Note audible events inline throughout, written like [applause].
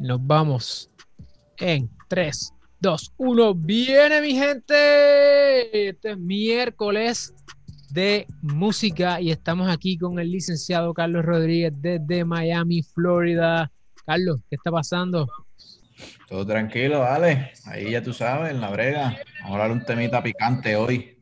Nos vamos en 3, 2, 1. Viene mi gente. Este es miércoles de música y estamos aquí con el licenciado Carlos Rodríguez desde Miami, Florida. Carlos, ¿qué está pasando? Todo tranquilo, dale. Ahí ya tú sabes, en la brega. Vamos a hablar un temita picante hoy.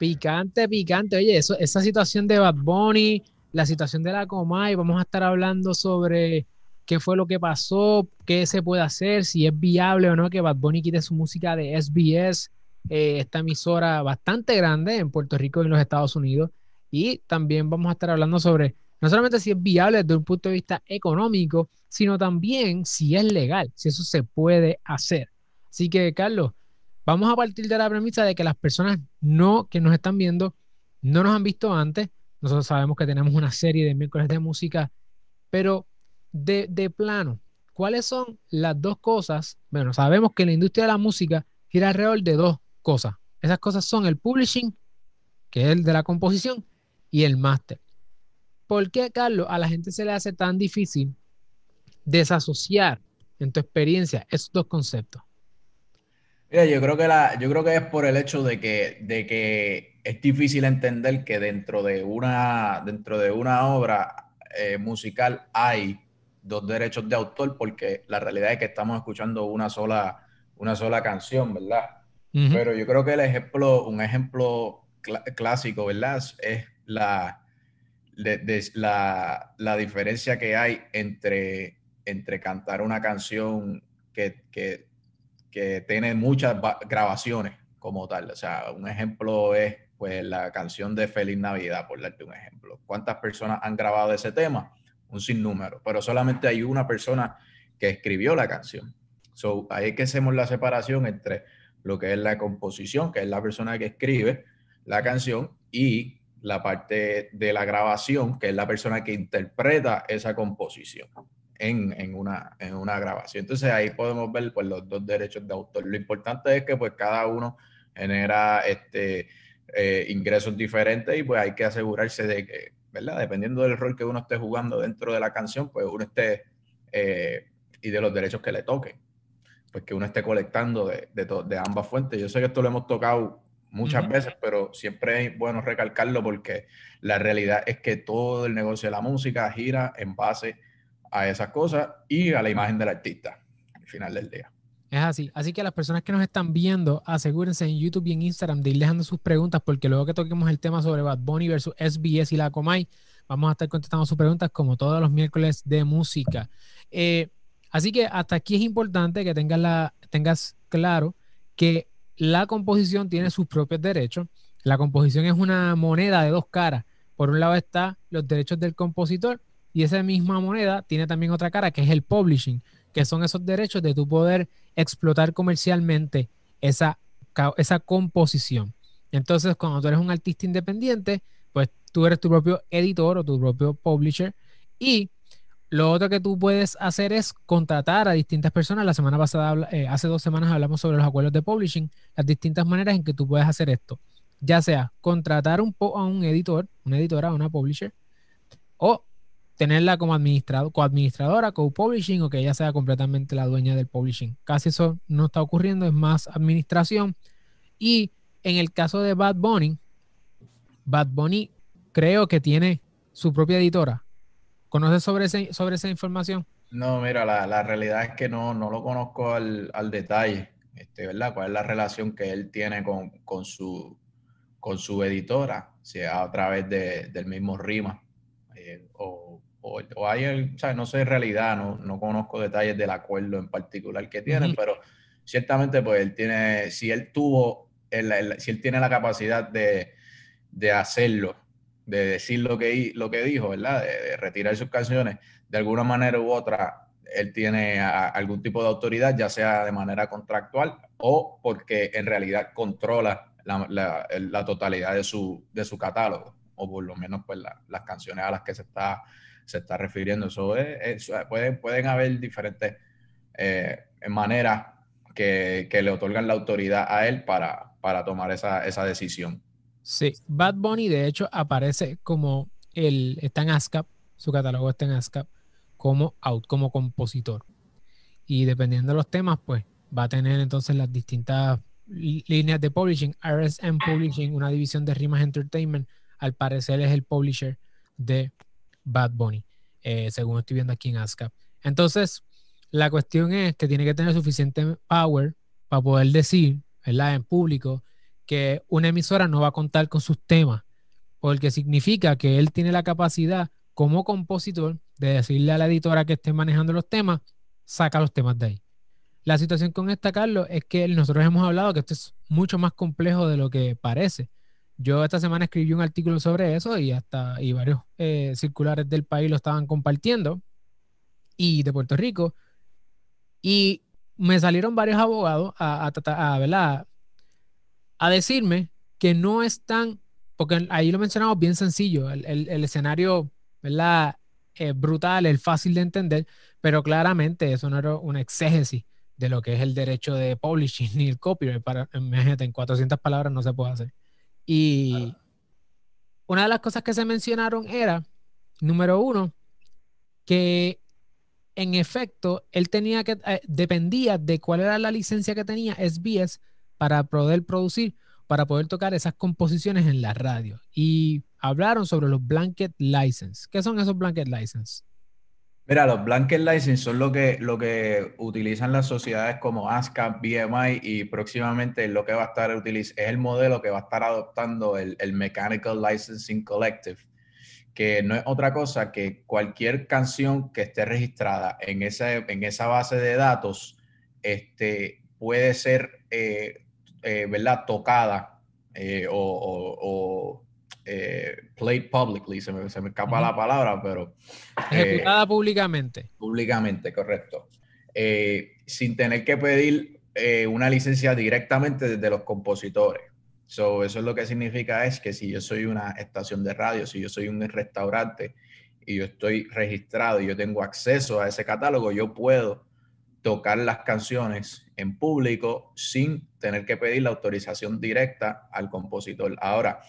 Picante, picante. Oye, eso, esa situación de Bad Bunny, la situación de la Comay, vamos a estar hablando sobre qué fue lo que pasó, qué se puede hacer, si es viable o no que Bad Bunny quite su música de SBS, eh, esta emisora bastante grande en Puerto Rico y en los Estados Unidos. Y también vamos a estar hablando sobre no solamente si es viable desde un punto de vista económico, sino también si es legal, si eso se puede hacer. Así que, Carlos, vamos a partir de la premisa de que las personas no que nos están viendo no nos han visto antes. Nosotros sabemos que tenemos una serie de miércoles de música, pero de, plano, ¿cuáles son las dos cosas? Bueno, sabemos que la industria de la música gira alrededor de dos cosas. Esas cosas son el publishing, que es el de la composición, y el máster. ¿Por qué, Carlos, a la gente se le hace tan difícil desasociar en tu experiencia esos dos conceptos? Mira, yo creo que la, yo creo que es por el hecho de que, de que es difícil entender que dentro de una, dentro de una obra eh, musical hay dos derechos de autor porque la realidad es que estamos escuchando una sola, una sola canción, ¿verdad? Pero yo creo que el ejemplo, un ejemplo clásico, ¿verdad? Es la, la, la, diferencia que hay entre, entre cantar una canción que, que, que tiene muchas grabaciones como tal. O sea, un ejemplo es pues la canción de Feliz Navidad, por darte un ejemplo. ¿Cuántas personas han grabado ese tema? Un sinnúmero, pero solamente hay una persona que escribió la canción. So, ahí es que hacemos la separación entre lo que es la composición, que es la persona que escribe la canción, y la parte de la grabación, que es la persona que interpreta esa composición en, una, en una grabación. Entonces ahí podemos ver pues, los dos derechos de autor. Lo importante es que pues cada uno genera este, eh, ingresos diferentes y pues hay que asegurarse de que ¿verdad? Dependiendo del rol que uno esté jugando dentro de la canción, pues uno esté, eh, y de los derechos que le toquen, pues que uno esté colectando de, de, ambas fuentes. Yo sé que esto lo hemos tocado muchas veces, pero siempre es bueno recalcarlo porque la realidad es que todo el negocio de la música gira en base a esas cosas y a la imagen del artista al final del día. Es así. Así que las personas que nos están viendo, asegúrense en YouTube y en Instagram de ir dejando sus preguntas, porque luego que toquemos el tema sobre Bad Bunny versus SBS y la Comay, vamos a estar contestando sus preguntas como todos los miércoles de música. Eh, así que hasta aquí es importante que tengas, la, tengas claro que la composición tiene sus propios derechos. La composición es una moneda de dos caras. Por un lado está los derechos del compositor y esa misma moneda tiene también otra cara que es el publishing, que son esos derechos de tu poder explotar comercialmente esa, esa composición. Entonces, cuando tú eres un artista independiente, pues tú eres tu propio editor o tu propio publisher y lo otro que tú puedes hacer es contratar a distintas personas. La semana pasada, eh, hace dos semanas hablamos sobre los acuerdos de publishing, las distintas maneras en que tú puedes hacer esto. Ya sea contratar un a un editor, una editora, una publisher, o tenerla como administrado, coadministradora, co-publishing o que ella sea completamente la dueña del publishing. Casi eso no está ocurriendo, es más administración. Y en el caso de Bad Bunny, Bad Bunny creo que tiene su propia editora. ¿Conoces sobre, sobre esa información? No, mira, la, realidad es que no, no lo conozco al, detalle, este, ¿verdad? ¿Cuál es la relación que él tiene con, su, con su editora? Sea a través del mismo RIMA eh, o o, hay, o sea, no sé en realidad, no, no, conozco detalles del acuerdo en particular que tienen, pero ciertamente pues él tiene, si él tuvo, si él tiene la capacidad de, de, hacerlo, de decir lo que, lo que dijo, ¿verdad? De, retirar sus canciones, de alguna manera u otra, él tiene algún tipo de autoridad, ya sea de manera contractual o porque en realidad controla la, la, la totalidad de su, de su catálogo, o por lo menos pues las canciones a las que se está se está refiriendo. Eso es, pueden, pueden haber diferentes eh, maneras que, le otorgan la autoridad a él para, para tomar esa, esa, decisión. Sí, Bad Bunny de hecho aparece como el, está en ASCAP, su catálogo está en ASCAP, como, out, como compositor. y dependiendo de los temas, pues va a tener entonces las distintas líneas de publishing. RSM Publishing, una división de Rimas Entertainment, al parecer es el publisher de Bad Bunny, eh, según estoy viendo aquí en ASCAP. Entonces, la cuestión es que tiene que tener suficiente power para poder decir, ¿verdad? En público, que una emisora no va a contar con sus temas, porque significa que él tiene la capacidad como compositor de decirle a la editora que esté manejando los temas, saca los temas de ahí. La situación con esta, Carlos, es que nosotros hemos hablado que esto es mucho más complejo de lo que parece. Yo esta semana escribí un artículo sobre eso y hasta y varios eh, circulares del país lo estaban compartiendo y de Puerto Rico. Y me salieron varios abogados a, a, a decirme que no es tan, porque ahí lo mencionamos bien sencillo, el, el, escenario ¿verdad? brutal, el fácil de entender, pero claramente eso no era una exégesis de lo que es el derecho de publishing [laughs] ni el copyright. Para, imagínate, en 400 palabras no se puede hacer. Y una de las cosas que se mencionaron era, número uno, que en efecto él tenía que, eh, dependía de cuál era la licencia que tenía SBS para poder producir, para poder tocar esas composiciones en la radio. Y hablaron sobre los blanket license. ¿Qué son esos blanket license? Mira, los blanket license son lo que, lo que utilizan las sociedades como ASCAP, BMI y próximamente lo que va a estar es el modelo que va a estar adoptando el, Mechanical Licensing Collective, que no es otra cosa que cualquier canción que esté registrada en, en esa base de datos este, puede ser, eh, eh, ¿verdad?, tocada eh, o eh, played publicly, se me, escapa la palabra, pero... Ejecutada eh, públicamente. Públicamente, correcto. Eh, sin tener que pedir una licencia directamente desde los compositores. So, eso es lo que significa es que si yo soy una estación de radio, si yo soy un restaurante y yo estoy registrado y yo tengo acceso a ese catálogo, yo puedo tocar las canciones en público sin tener que pedir la autorización directa al compositor. Ahora,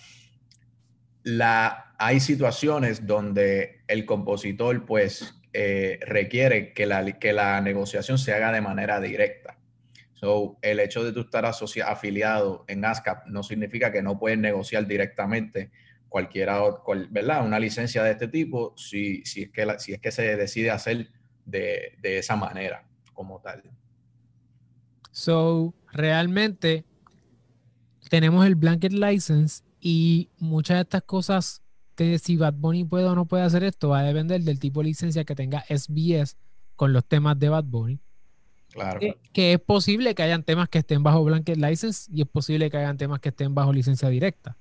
la, hay situaciones donde el compositor pues eh, requiere que la, que la negociación se haga de manera directa. So, el hecho de tú estar afiliado en ASCAP no significa que no puedes negociar directamente cualquiera, ¿verdad? Una licencia de este tipo si, si, es, que si es que se decide hacer de, de esa manera como tal. So, realmente tenemos el blanket license y muchas de estas cosas que si Bad Bunny puede o no puede hacer esto va a depender del tipo de licencia que tenga SBS con los temas de Bad Bunny. Claro. Que, es posible que hayan temas que estén bajo Blanket License y es posible que hayan temas que estén bajo licencia directa.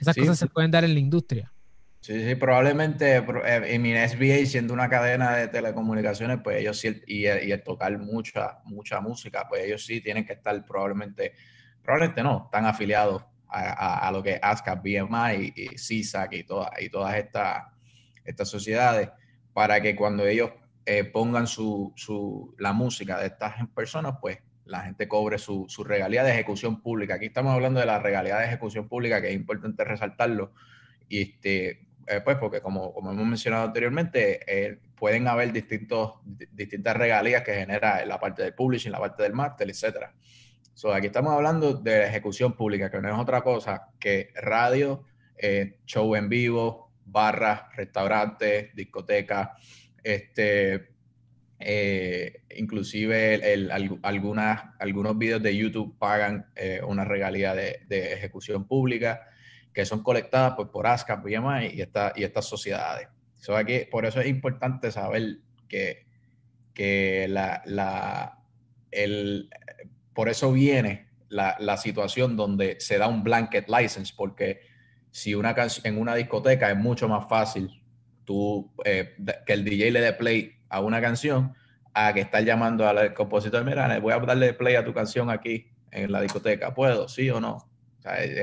Esas cosas se pueden dar en la industria. Sí, sí, probablemente eh, en mi SBA siendo una cadena de telecomunicaciones, pues ellos sí, y, y el tocar mucha, mucha música, pues ellos sí tienen que estar probablemente, probablemente no, están afiliados a, lo que es ASCAP, BMI y, CISAC y, y todas estas, estas sociedades, para que cuando ellos eh, pongan su, su, la música de estas personas, pues la gente cobre su, su, regalía de ejecución pública. Aquí estamos hablando de la regalía de ejecución pública, que es importante resaltarlo. Y este, eh, pues porque como, como hemos mencionado anteriormente, eh, pueden haber distintos, distintas regalías que genera la parte del publishing, la parte del máster, etcétera. So, aquí estamos hablando de ejecución pública, que no es otra cosa que radio, eh, show en vivo, barras, restaurantes, discotecas, este, eh, inclusive el, algunas, algunos videos de YouTube pagan eh, una regalía de, ejecución pública que son colectadas pues, por ASCAP y, y, esta, y estas sociedades. So, aquí, por eso es importante saber que, que la, la, el, por eso viene la, situación donde se da un blanket license, porque si una en una discoteca es mucho más fácil tú, eh, que el DJ le dé play a una canción a que estar llamando al compositor, mira, voy a darle play a tu canción aquí en la discoteca, ¿puedo? ¿Sí o no?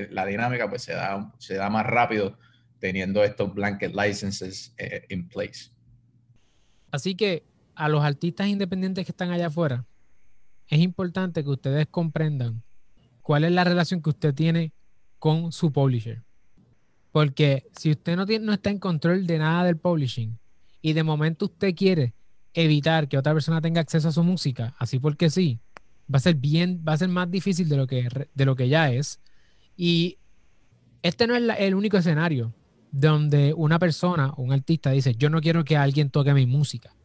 la dinámica pues se da, se da más rápido teniendo estos blanket licenses en eh, place. Así que a los artistas independientes que están allá afuera, es importante que ustedes comprendan cuál es la relación que usted tiene con su publisher. Porque si usted no, tiene, no está en control de nada del publishing y de momento usted quiere evitar que otra persona tenga acceso a su música, así porque sí, va a ser bien, va a ser más difícil de lo que, de lo que ya es. Y este no es el único escenario donde una persona, un artista dice, yo no quiero que alguien toque mi música.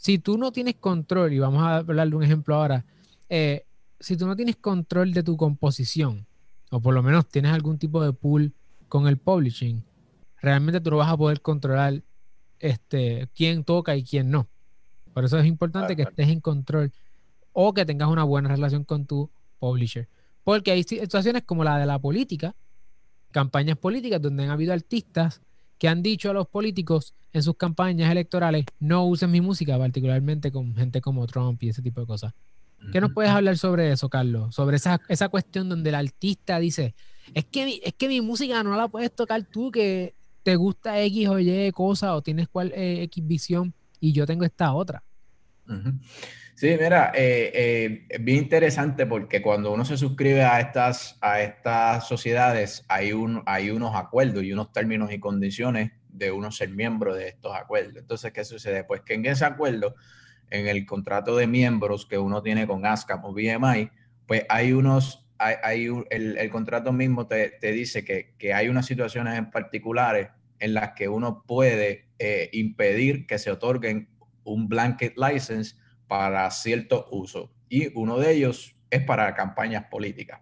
Si tú no tienes control, y vamos a hablar de un ejemplo ahora, eh, si tú no tienes control de tu composición, o por lo menos tienes algún tipo de pool con el publishing, realmente tú no vas a poder controlar este, quién toca y quién no. Por eso es importante que estés en control o que tengas una buena relación con tu publisher. Porque hay situaciones como la de la política, campañas políticas donde han habido artistas que han dicho a los políticos en sus campañas electorales no usen mi música, particularmente con gente como Trump y ese tipo de cosas. ¿Qué nos puedes hablar sobre eso, Carlos? Sobre esa, esa cuestión donde el artista dice, es que, es que mi música no la puedes tocar tú, que te gusta X o Y cosa o tienes cual eh, X visión y yo tengo esta otra. Sí, mira, eh, eh, bien interesante porque cuando uno se suscribe a estas, a estas sociedades hay, un, hay unos acuerdos y unos términos y condiciones de uno ser miembro de estos acuerdos. Entonces, ¿qué sucede? Pues que en ese acuerdo, en el contrato de miembros que uno tiene con ASCAP o BMI, pues hay unos hay, el, contrato mismo te, dice que, hay unas situaciones en particulares en las que uno puede eh, impedir que se otorguen un blanket license para cierto uso. Y uno de ellos es para campañas políticas.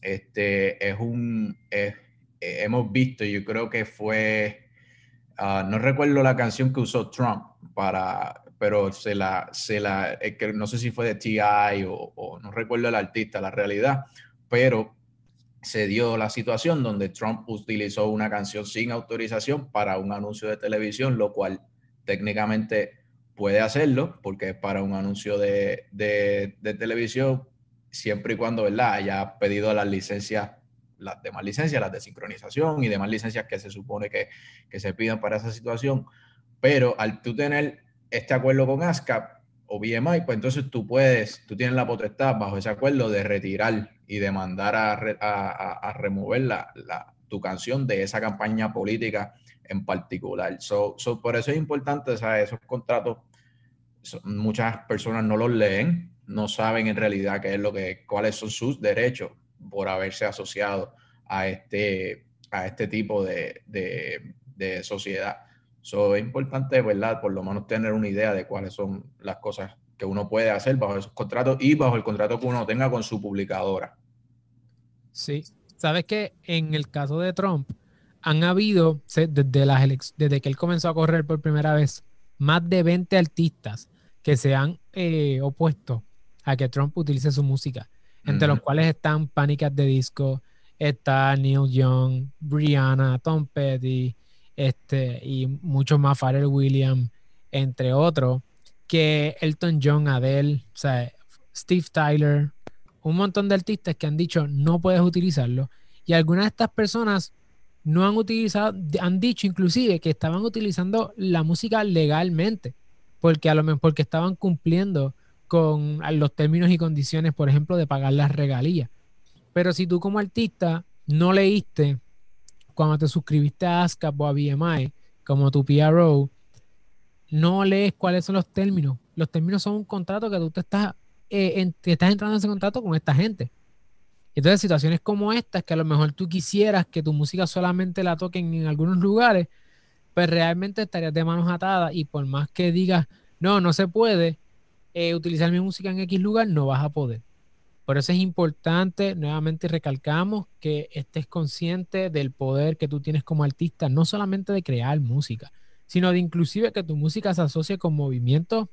Este es un, eh, hemos visto, yo creo que fue, ah, no recuerdo la canción que usó Trump para, pero se la, se la, no sé si fue de TI o, o, no recuerdo el artista, la realidad, pero se dio la situación donde Trump utilizó una canción sin autorización para un anuncio de televisión, lo cual técnicamente puede hacerlo porque es para un anuncio de, televisión, siempre y cuando ¿verdad? haya pedido las licencias, las demás licencias, las de sincronización y demás licencias que se supone que, que se pidan para esa situación. Pero al tú tener este acuerdo con ASCAP o BMI, pues entonces tú puedes, tú tienes la potestad bajo ese acuerdo de retirar y de mandar a, a, remover la, tu canción de esa campaña política en particular. So, por eso es importante, esos contratos, muchas personas no los leen, no saben en realidad qué es lo que, cuáles son sus derechos por haberse asociado a este, a este tipo de, de, de sociedad. So, es importante, ¿verdad? Por lo menos tener una idea de cuáles son las cosas que uno puede hacer bajo esos contratos y bajo el contrato que uno tenga con su publicadora. Sí, sabes que en el caso de Trump han habido, desde, las desde que él comenzó a correr por primera vez, más de 20 artistas que se han eh, opuesto a que Trump utilice su música, entre los cuales están Pánicas de Disco, está Neil Young, Brianna, Tom Petty, este, y muchos más, Pharrell Williams, entre otros, que Elton John, Adele, o sea, Steve Tyler, un montón de artistas que han dicho no puedes utilizarlo. Y algunas de estas personas no han utilizado, han dicho inclusive que estaban utilizando la música legalmente, porque a lo mejor porque estaban cumpliendo con los términos y condiciones, por ejemplo, de pagar las regalías. Pero si tú como artista no leíste cuando te suscribiste a ASCAP o a BMI, como tu PRO, no lees cuáles son los términos. Los términos son un contrato que tú te estás, eh, estás entrando en ese contrato con esta gente. Entonces, situaciones como estas, que a lo mejor tú quisieras que tu música solamente la toquen en algunos lugares, pues realmente estarías de manos atadas y por más que digas, no, no se puede eh, utilizar mi música en X lugar, no vas a poder. Por eso es importante, nuevamente recalcamos, que estés consciente del poder que tú tienes como artista, no solamente de crear música, sino de inclusive que tu música se asocie con movimientos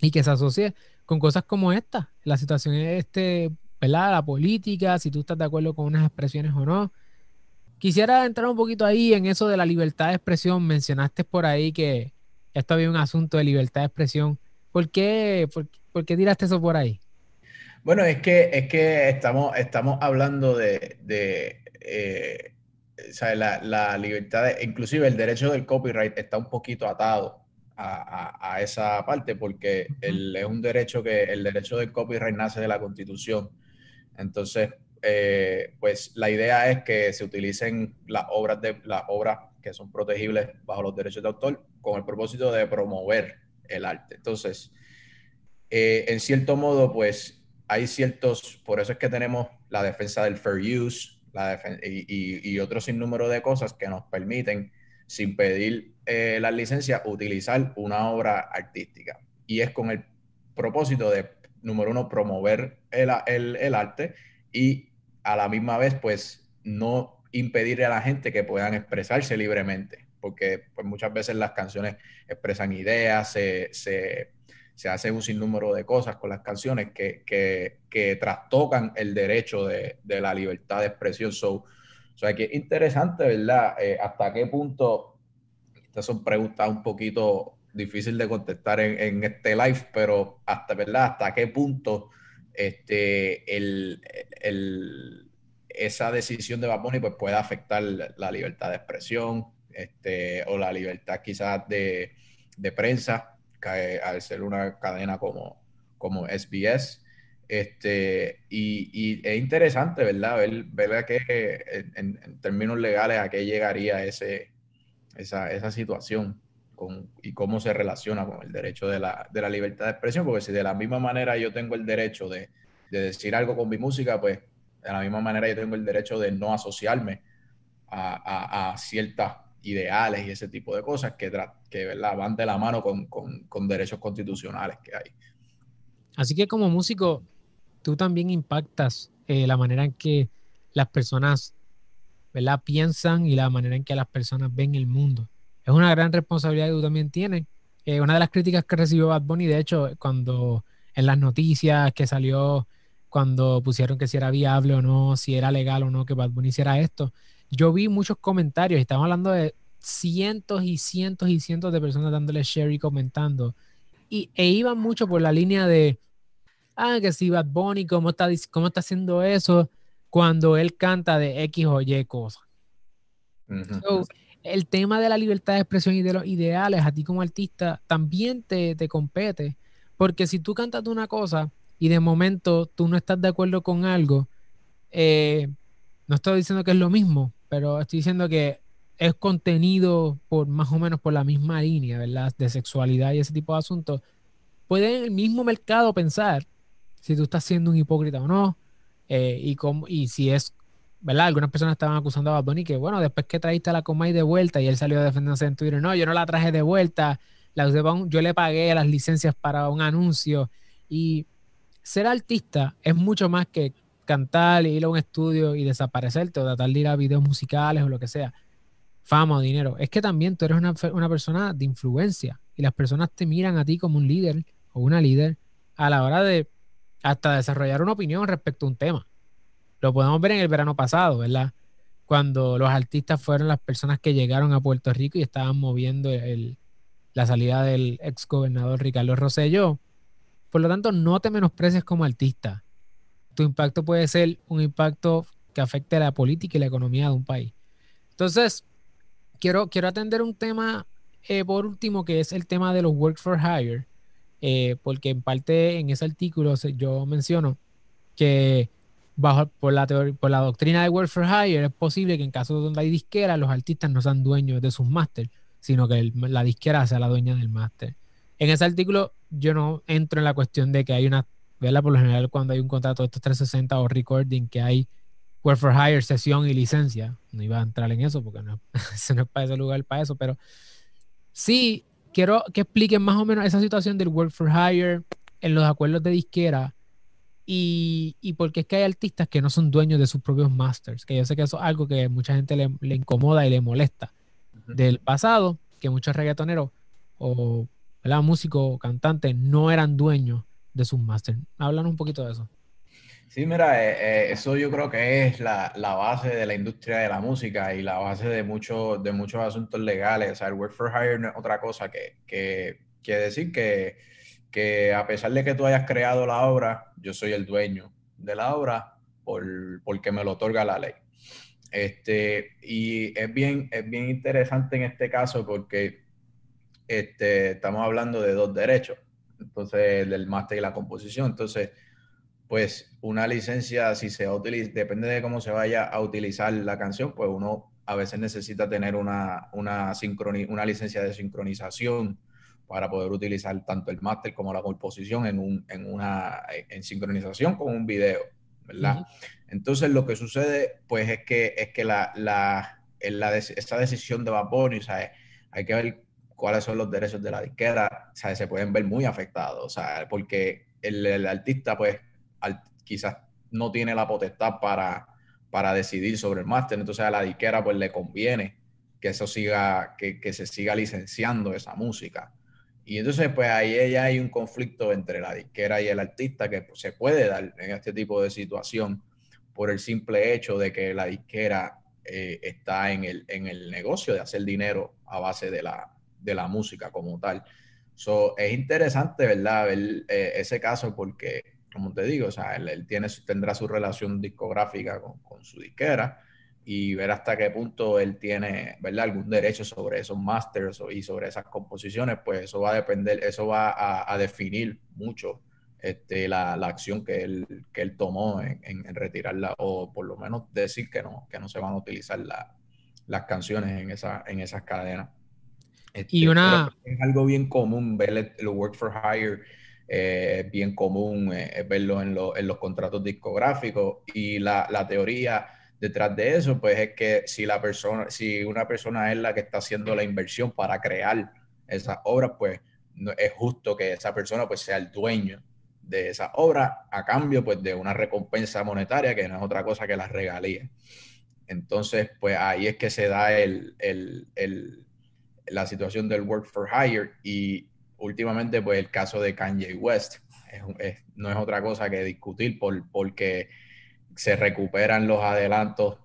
y que se asocie con cosas como esta. La situación es este, ¿verdad? La política, si tú estás de acuerdo con unas expresiones o no. Quisiera entrar un poquito ahí en eso de la libertad de expresión. Mencionaste por ahí que esto había un asunto de libertad de expresión. ¿Por qué, por qué tiraste eso por ahí? Bueno, es que, es que estamos, estamos hablando de, eh, la, libertad, inclusive el derecho del copyright está un poquito atado a, esa parte porque es un derecho que el derecho del copyright nace de la constitución. Entonces, eh, pues la idea es que se utilicen las obras, de, las obras que son protegibles bajo los derechos de autor con el propósito de promover el arte. Entonces, eh, en cierto modo, pues hay ciertos, por eso es que tenemos la defensa del fair use la y, y, otro sinnúmero de cosas que nos permiten, sin pedir eh, la licencia, utilizar una obra artística. Y es con el propósito de, número uno, promover el, el arte y a la misma vez, pues, no impedirle a la gente que puedan expresarse libremente, porque pues, muchas veces las canciones expresan ideas, se, se, se hace un sinnúmero de cosas con las canciones que, que, que trastocan el derecho de, de, la libertad de expresión. So, o sea, que interesante, ¿verdad? Eh, ¿Hasta qué punto? Estas son preguntas un poquito difíciles de contestar en, este live, pero hasta, ¿verdad? ¿Hasta qué punto este, el, el esa decisión de Bad Bunny pues, puede afectar la libertad de expresión este, o la libertad quizás de, de prensa, que, al ser una cadena como, como SBS. Este, y, y es interesante, ¿verdad? Ver, ver a qué, en, en, términos legales, a qué llegaría ese, esa, esa situación con, y cómo se relaciona con el derecho de la, de la libertad de expresión, porque si de la misma manera yo tengo el derecho de, de decir algo con mi música, pues de la misma manera yo tengo el derecho de no asociarme a, ciertas ideales y ese tipo de cosas que, que van de la mano con, derechos constitucionales que hay. Así que como músico, tú también impactas eh, la manera en que las personas ¿verdad? piensan y la manera en que las personas ven el mundo. Es una gran responsabilidad que tú también tienes. Eh, una de las críticas que recibió Bad Bunny, de hecho, cuando en las noticias que salió cuando pusieron que si era viable o no, si era legal o no que Bad Bunny hiciera esto. Yo vi muchos comentarios, y estamos hablando de cientos y cientos y cientos de personas dándole share y comentando. Y, e iban mucho por la línea de, ah, que si Bad Bunny, ¿cómo está, cómo está haciendo eso cuando él canta de X o Y cosas? El tema de la libertad de expresión y de los ideales a ti como artista también te, te compete, porque si tú cantas una cosa y de momento tú no estás de acuerdo con algo, eh, no estoy diciendo que es lo mismo, pero estoy diciendo que es contenido por más o menos por la misma línea, ¿verdad? De sexualidad y ese tipo de asuntos. Puede el mismo mercado pensar si tú estás siendo un hipócrita o no, eh, y, cómo, y si es, ¿verdad? Algunas personas estaban acusando a Bad Bunny que, bueno, después que trajiste a la Comay de vuelta y él salió a defenderse en Twitter, no, yo no la traje de vuelta, la yo le pagué las licencias para un anuncio y ser artista es mucho más que cantar, ir a un estudio y desaparecerte o tratar de ir a videos musicales o lo que sea. Fama o dinero. Es que también tú eres una, una persona de influencia y las personas te miran a ti como un líder o una líder a la hora de hasta desarrollar una opinión respecto a un tema. Lo podemos ver en el verano pasado, ¿verdad? Cuando los artistas fueron las personas que llegaron a Puerto Rico y estaban moviendo la salida del ex gobernador Ricardo Rosselló por lo tanto, no te menosprecies como artista. Tu impacto puede ser un impacto que afecte a la política y la economía de un país. Entonces, quiero, quiero atender un tema eh, por último, que es el tema de los work for hire, eh, porque en parte en ese artículo yo menciono que bajo por la, por la doctrina de work for hire es posible que en casos donde hay disquera los artistas no sean dueños de sus máster, sino que la disquera sea la dueña del máster. En ese artículo yo no entro en la cuestión de que hay una, ¿verdad? Por lo general cuando hay un contrato de estos 360 o recording que hay work for hire, sesión y licencia. No iba a entrar en eso porque no, [laughs] no es para ese lugar, para eso, pero sí quiero que expliquen más o menos esa situación del work for hire en los acuerdos de disquera y, y porque es que hay artistas que no son dueños de sus propios masters, que yo sé que eso es algo que mucha gente le, le incomoda y le molesta del pasado, que muchos reggaetoneros o ¿verdad? músicos, cantantes, no eran dueños de sus máster. Háblanos un poquito de eso. Sí, mira, eh, eh, eso yo creo que es la, la, base de la industria de la música y la base de, mucho, de muchos asuntos legales. O sea, el work for hire no es otra cosa que, que, que decir que, que a pesar de que tú hayas creado la obra, yo soy el dueño de la obra por, porque me lo otorga la ley. Este, y es bien, es bien interesante en este caso porque este, estamos hablando de dos derechos, entonces del máster y la composición. Entonces, pues una licencia, si se utiliza, depende de cómo se vaya a utilizar la canción, pues uno a veces necesita tener una, una, una licencia de sincronización para poder utilizar tanto el máster como la composición en, un, en una en sincronización con un video, ¿verdad? Entonces lo que sucede pues es que es que la, la, la esa decisión de Bad Bunny, hay que ver cuáles son los derechos de la disquera, sea, se pueden ver muy afectados, o sea, porque el, artista pues quizás no tiene la potestad para, para decidir sobre el máster, entonces a la disquera pues le conviene que eso siga, que, que se siga licenciando esa música. Y entonces, pues ahí ya hay un conflicto entre la disquera y el artista que pues, se puede dar en este tipo de situación por el simple hecho de que la disquera eh, está en el, en el negocio de hacer dinero a base de la, de la música como tal. So, es interesante, ¿verdad? Ver eh, ese caso porque, como te digo, o sea, él, tiene, tendrá su relación discográfica con, con su disquera y ver hasta qué punto él tiene, ¿verdad? Algún derecho sobre esos masters y sobre esas composiciones, pues eso va a depender, eso va a, definir mucho este, la, la, acción que él, que él tomó en, en, retirarla o por lo menos decir que no, que no se van a utilizar las canciones en, esa, en esas cadenas. Este, y una... Es algo bien común ver el, work for hire, eh, es bien común eh, verlo en, en, los contratos discográficos y la, la teoría detrás de eso, pues es que si la persona, si una persona es la que está haciendo la inversión para crear esas obras, pues no, es justo que esa persona pues sea el dueño de esa obra a cambio pues de una recompensa monetaria que no es otra cosa que las regalías. Entonces, pues ahí es que se da el, el, el, la situación del work for hire y últimamente pues el caso de Kanye West no es otra cosa que discutir por, porque se recuperan los adelantos,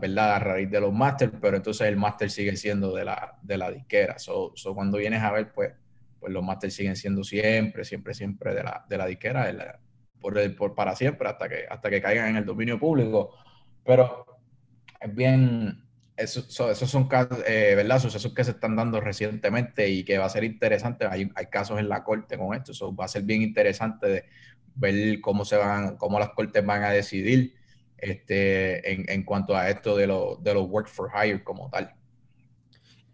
¿verdad? A raíz de los máster, pero entonces el máster sigue siendo de la, de la disquera. So, cuando vienes a ver, pues, pues los máster siguen siendo siempre, siempre, siempre de la, de la disquera, por, por, para siempre, hasta que, hasta que caigan en el dominio público. Pero es bien, esos son casos, eh, ¿verdad? Sucesos que se están dando recientemente y que va a ser interesante. Hay, hay casos en la corte con esto, eso va a ser bien interesante de ver cómo se van, cómo las cortes van a decidir este, en, en cuanto a esto de, de los work for hire como tal.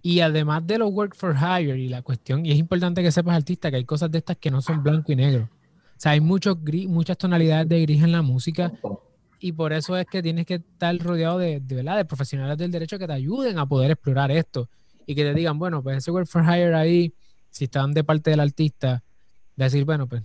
Y además de los work for hire y la cuestión, y es importante que sepas, artista, que hay cosas de estas que no son blanco y negro. O sea, hay muchos gris, muchas tonalidades de gris en la música y por eso es que tienes que estar rodeado de, de, ¿verdad? de profesionales del derecho que te ayuden a poder explorar esto y que te digan, bueno, pues ese work for hire ahí, si están de parte del artista, decir, bueno, pues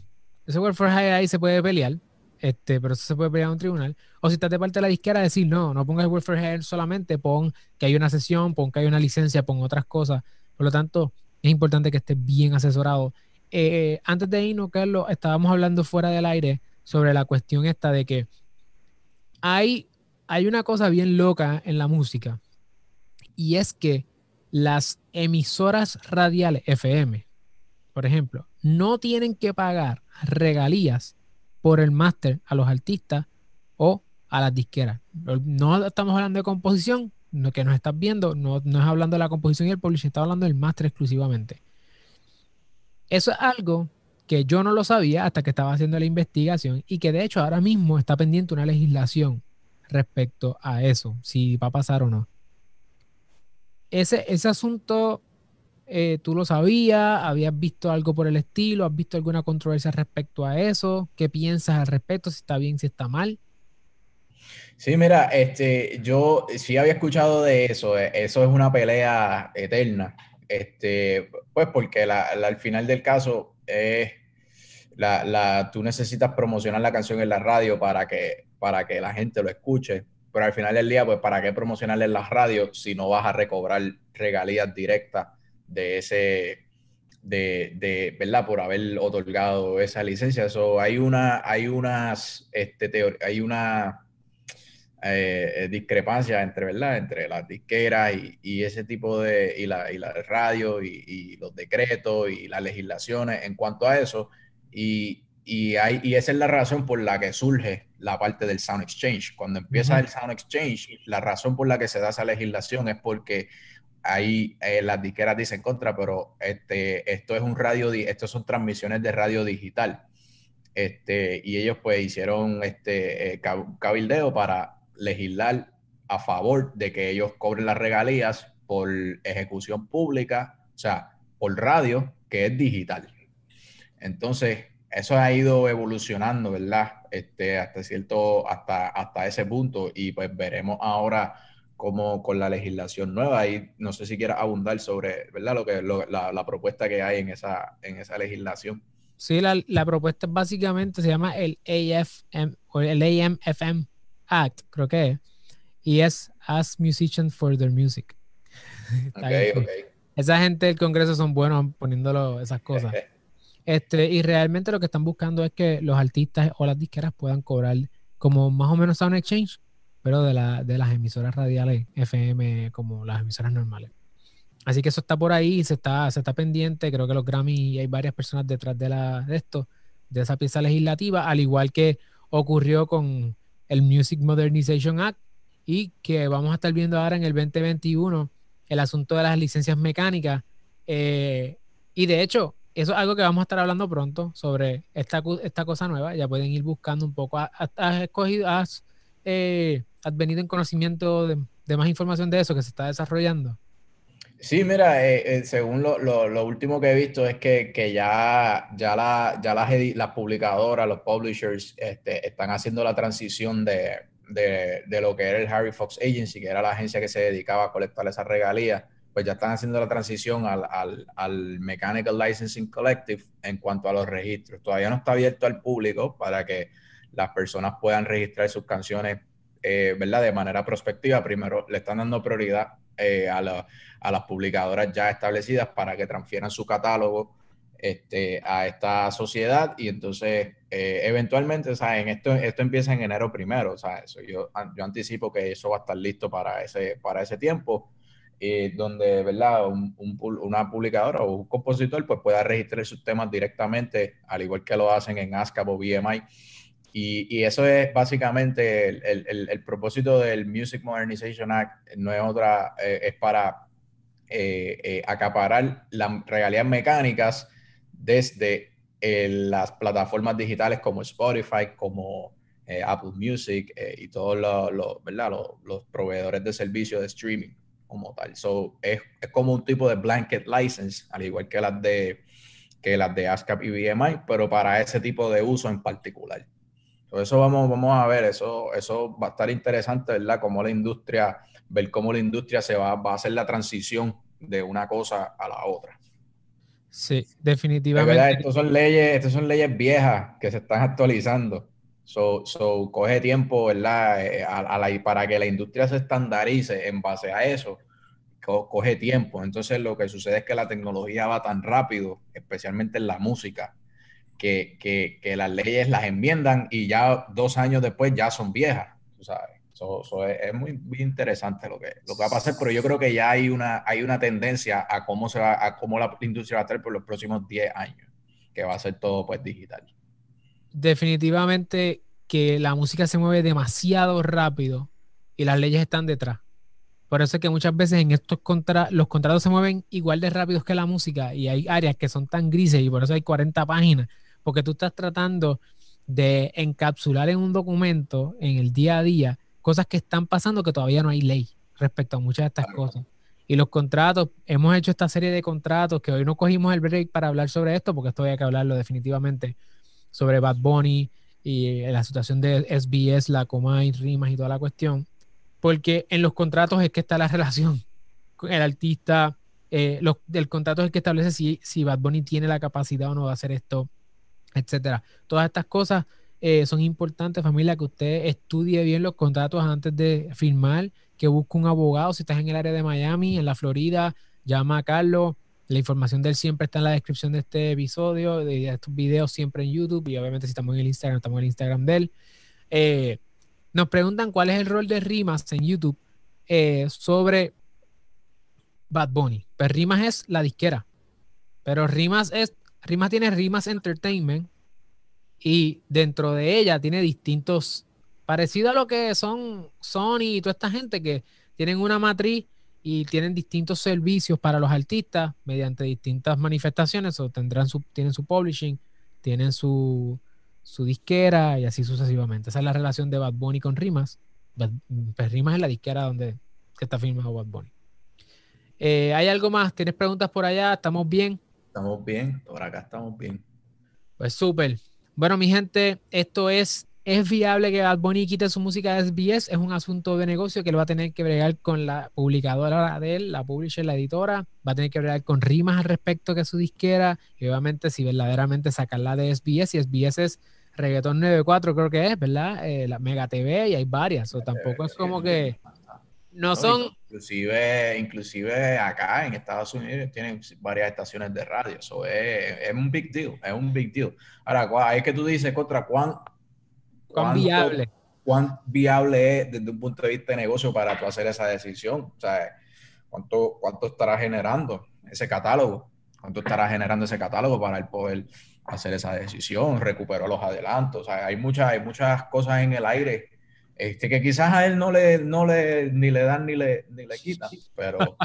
ese for hire ahí se puede pelear, este, pero eso se puede pelear en un tribunal. O si estás de parte de la disquera, decir, no, no pongas el for hire solamente, pon que hay una sesión, pon que hay una licencia, pon otras cosas. Por lo tanto, es importante que estés bien asesorado. Eh, antes de irnos, Carlos, estábamos hablando fuera del aire sobre la cuestión esta de que hay, hay una cosa bien loca en la música y es que las emisoras radiales FM, por ejemplo, no tienen que pagar regalías por el máster a los artistas o a las disqueras. No estamos hablando de composición, lo que nos estás viendo, no, no es hablando de la composición y el publishing, está hablando del máster exclusivamente. Eso es algo que yo no lo sabía hasta que estaba haciendo la investigación y que de hecho ahora mismo está pendiente una legislación respecto a eso, si va a pasar o no. Ese asunto eh, ¿Tú lo sabías? ¿Habías visto algo por el estilo? ¿Has visto alguna controversia respecto a eso? ¿Qué piensas al respecto? ¿Si está bien, si está mal? Sí, mira, este, yo sí había escuchado de eso. Eh, eso es una pelea eterna. Este, pues porque al final del caso es la, la, tú necesitas promocionar la canción en la radio para que, para que la gente lo escuche. Pero al final del día, pues, ¿para qué promocionarle en la radio si no vas a recobrar regalías directas de ese, de, de, ¿verdad? Por haber otorgado esa licencia. Eso hay una, hay unas, este, hay una eh, discrepancia entre, ¿verdad? Entre las disqueras y, y, ese tipo de, y la, y la radio y, y, los decretos y las legislaciones en cuanto a eso. Y, y, hay, y esa es la razón por la que surge la parte del Sound Exchange. Cuando empieza el Sound Exchange, la razón por la que se da esa legislación es porque ahí eh, las disqueras dicen contra, pero este, esto es un radio, esto son transmisiones de radio digital. Este, y ellos pues hicieron este eh, cabildeo para legislar a favor de que ellos cobren las regalías por ejecución pública, o sea, por radio que es digital. Entonces, eso ha ido evolucionando, ¿verdad? Este, hasta cierto, hasta, hasta ese punto. Y pues veremos ahora cómo con la legislación nueva. Y no sé si quieras abundar sobre, ¿verdad? Lo que, la, propuesta que hay en esa, en esa legislación. Sí, la, la propuesta básicamente se llama el AFM o el AMFM Act, creo que es. Y es As Musicians for Their Music. [laughs] okay, okay. Esa gente del Congreso son buenos poniéndolo esas cosas. [laughs] Este, y realmente lo que están buscando es que los artistas o las disqueras puedan cobrar como más o menos Sound Exchange, pero de, la, de las emisoras radiales FM como las emisoras normales. Así que eso está por ahí, se está, se está pendiente. Creo que los Grammy hay varias personas detrás de, la, de esto, de esa pieza legislativa, al igual que ocurrió con el Music Modernization Act y que vamos a estar viendo ahora en el 2021 el asunto de las licencias mecánicas. Eh, y de hecho, eso es algo que vamos a estar hablando pronto sobre esta, esta cosa nueva. Ya pueden ir buscando un poco. ¿Has, escogido, has, eh, has venido en conocimiento de, más información de eso que se está desarrollando? Sí, mira, eh, según lo, último que he visto es que, ya, ya, la, ya las, publicadoras, los publishers, este, están haciendo la transición de, lo que era el Harry Fox Agency, que era la agencia que se dedicaba a colectar esas regalías, pues ya están haciendo la transición al, Mechanical Licensing Collective en cuanto a los registros. Todavía no está abierto al público para que las personas puedan registrar sus canciones, eh, ¿verdad? De manera prospectiva. Primero, le están dando prioridad eh, a, la, a las publicadoras ya establecidas para que transfieran su catálogo este, a esta sociedad y entonces eh, eventualmente, ¿saben? Esto, esto empieza en enero primero, sea, Eso, yo, yo anticipo que eso va a estar listo para ese, para ese tiempo, eh, donde, ¿verdad? Un, una publicadora o un compositor pues pueda registrar sus temas directamente, al igual que lo hacen en ASCAP o BMI. Y, eso es básicamente el, propósito del Music Modernization Act, no es otra, eh, es para acaparar las regalías mecánicas desde eh, las plataformas digitales como Spotify, como eh, Apple Music eh, y todos. Los, proveedores de servicios de streaming como tal. So, es, es, como un tipo de blanket license, al igual que las de, que las de ASCAP y BMI, pero para ese tipo de uso en particular. Eso vamos, vamos a ver, eso, eso va a estar interesante, ¿verdad? Cómo la industria, ver cómo la industria se va, va a hacer la transición de una cosa a la otra. Sí, definitivamente. Estas son leyes, estas son leyes viejas que se están actualizando. So, so coge tiempo, ¿verdad? Eh, a, la, para que la industria se estandarice en base a eso, coge tiempo. Entonces lo que sucede es que la tecnología va tan rápido, especialmente en la música, que, que, que las leyes las enmiendan y ya dos años después ya son viejas, tú sabes es, muy, interesante lo que, lo que va a pasar, pero yo creo que ya hay una, hay una tendencia a cómo, se va, a cómo la industria va a estar por los próximos 10 años, que va a ser todo pues digital. Definitivamente que la música se mueve demasiado rápido y las leyes están detrás. Por eso es que muchas veces en estos contra los contratos se mueven igual de rápidos que la música y hay áreas que son tan grises y por eso hay 40 páginas, porque tú estás tratando de encapsular en un documento en el día a día cosas que están pasando que todavía no hay ley respecto a muchas de estas cosas. Y los contratos, hemos hecho esta serie de contratos que hoy no cogimos el break para hablar sobre esto, porque esto hay que hablarlo definitivamente sobre Bad Bunny y eh, la situación de SBS, la Comay, Rimas y toda la cuestión. Porque en los contratos es que está la [laughs] relación con el artista. Eh, los, el contrato es el que establece si, si Bad Bunny tiene la capacidad o no de hacer esto, etcétera. Todas estas cosas eh, son importantes, familia, que usted estudie bien los contratos antes de firmar, que busque un abogado. Si estás en el área de Miami, en la Florida, llama a Carlos. La información de él siempre está en la descripción de este episodio, de estos videos siempre en YouTube y obviamente si estamos en el Instagram, estamos en el Instagram de él. Eh, nos preguntan cuál es el rol de Rimas en YouTube eh, sobre Bad Bunny. Pues Rimas es la disquera, pero Rimas es, Rimas tiene Rimas Entertainment, y dentro de ella tiene distintos, parecido a lo que son Sony y toda esta gente que tienen una matriz y tienen distintos servicios para los artistas mediante distintas manifestaciones o tendrán su, tienen su publishing, tienen su, su disquera y así sucesivamente. Esa es la relación de Bad Bunny con Rimas. Pues Rimas es la disquera donde está firmado Bad Bunny. Eh, ¿Hay algo más? ¿Tienes preguntas por allá? ¿Estamos bien? Estamos bien, por acá estamos bien. Pues súper. Bueno, mi gente, esto es ¿Es viable que Bad Bunny quite su música de SBS? Es un asunto de negocio que él va a tener que bregar con la publicadora de él, la publisher, la editora. Va a tener que bregar con rimas al respecto que su disquera. Y obviamente, si verdaderamente sacarla de SBS, y SBS es Reggaeton 94, creo que es, ¿verdad? Eh, la Mega TV y hay varias. O tampoco es como que. No son. Inclusive, inclusive acá en Estados Unidos tienen varias estaciones de radio. Eso es, es un big deal. Es un big deal. Ahora, es que tú dices contra cuán ¿Cuán viable? ¿Cuán viable es desde un punto de vista de negocio para tú hacer esa decisión? O sea, ¿cuánto, cuánto estará generando ese catálogo? ¿Cuánto estará generando ese catálogo para el poder hacer esa decisión? Recuperó los adelantos. O sea, hay muchas, hay muchas cosas en el aire este, que quizás a él no le, no le, ni le dan ni le, ni le quitan, pero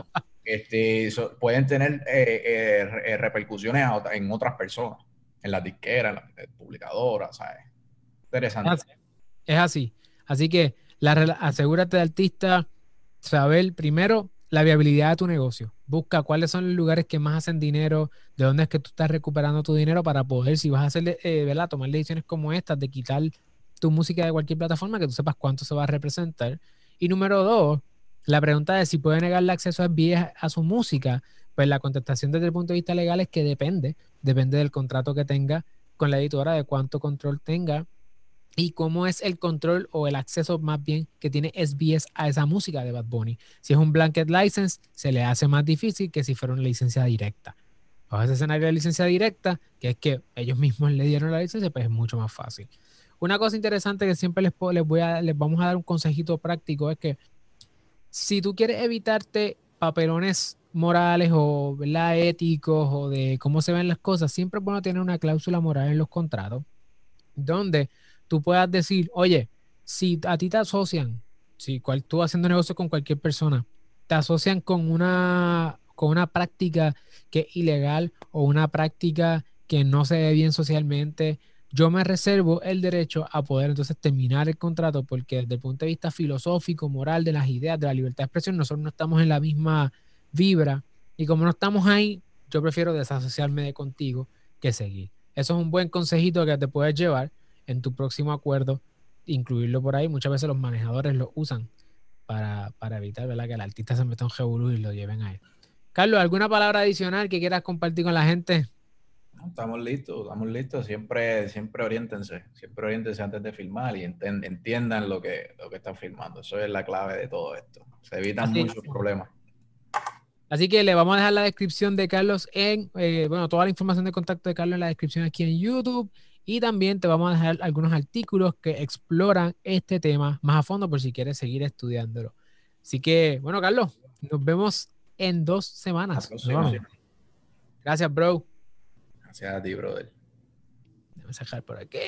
este, pueden tener eh, eh, eh, repercusiones en otras personas, en las disqueras, en las publicadoras, ¿sabes? Interesante. Es así. Así que asegúrate de artista, saber primero la viabilidad de tu negocio. Busca cuáles son los lugares que más hacen dinero, de dónde es que tú estás recuperando tu dinero para poder, si vas a hacer, eh, ¿verdad? tomar decisiones como estas, de quitar tu música de cualquier plataforma, que tú sepas cuánto se va a representar. Y número dos, la pregunta de si puede negarle acceso a SBS a su música, pues la contestación desde el punto de vista legal es que depende, depende del contrato que tenga con la editora, de cuánto control tenga y cómo es el control o el acceso más bien que tiene SBS a esa música de Bad Bunny. Si es un blanket license, se le hace más difícil que si fuera una licencia directa. O ese escenario de licencia directa, que es que ellos mismos le dieron la licencia, pues es mucho más fácil. Una cosa interesante que siempre les, les, voy a, les vamos a dar un consejito práctico es que si tú quieres evitarte papelones morales o éticos o de cómo se ven las cosas, siempre es bueno tener una cláusula moral en los contratos donde tú puedas decir, oye, si a ti te asocian, si cual, tú haciendo negocio con cualquier persona, te asocian con una, con una práctica que es ilegal o una práctica que no se ve bien socialmente, yo me reservo el derecho a poder entonces terminar el contrato porque desde el punto de vista filosófico, moral, de las ideas, de la libertad de expresión, nosotros no estamos en la misma vibra y como no estamos ahí, yo prefiero desasociarme de contigo que seguir. Eso es un buen consejito que te puedes llevar en tu próximo acuerdo, incluirlo por ahí. Muchas veces los manejadores lo usan para, evitar ¿verdad? que el artista se meta en Jebulú y lo lleven ahí. Carlos, ¿alguna palabra adicional que quieras compartir con la gente? Estamos listos, estamos listos. Siempre, siempre oriéntense, siempre oriéntense antes de filmar y entiendan lo que, lo que están filmando. Eso es la clave de todo esto. Se evitan muchos problemas. Así que le vamos a dejar la descripción de Carlos en, eh, bueno, toda la información de contacto de Carlos en la descripción aquí en YouTube y también te vamos a dejar algunos artículos que exploran este tema más a fondo por si quieres seguir estudiándolo. Así que, bueno, Carlos, nos vemos en dos semanas. Gracias, bro. Gracias a ti, brother. Déjame sacar por aquí.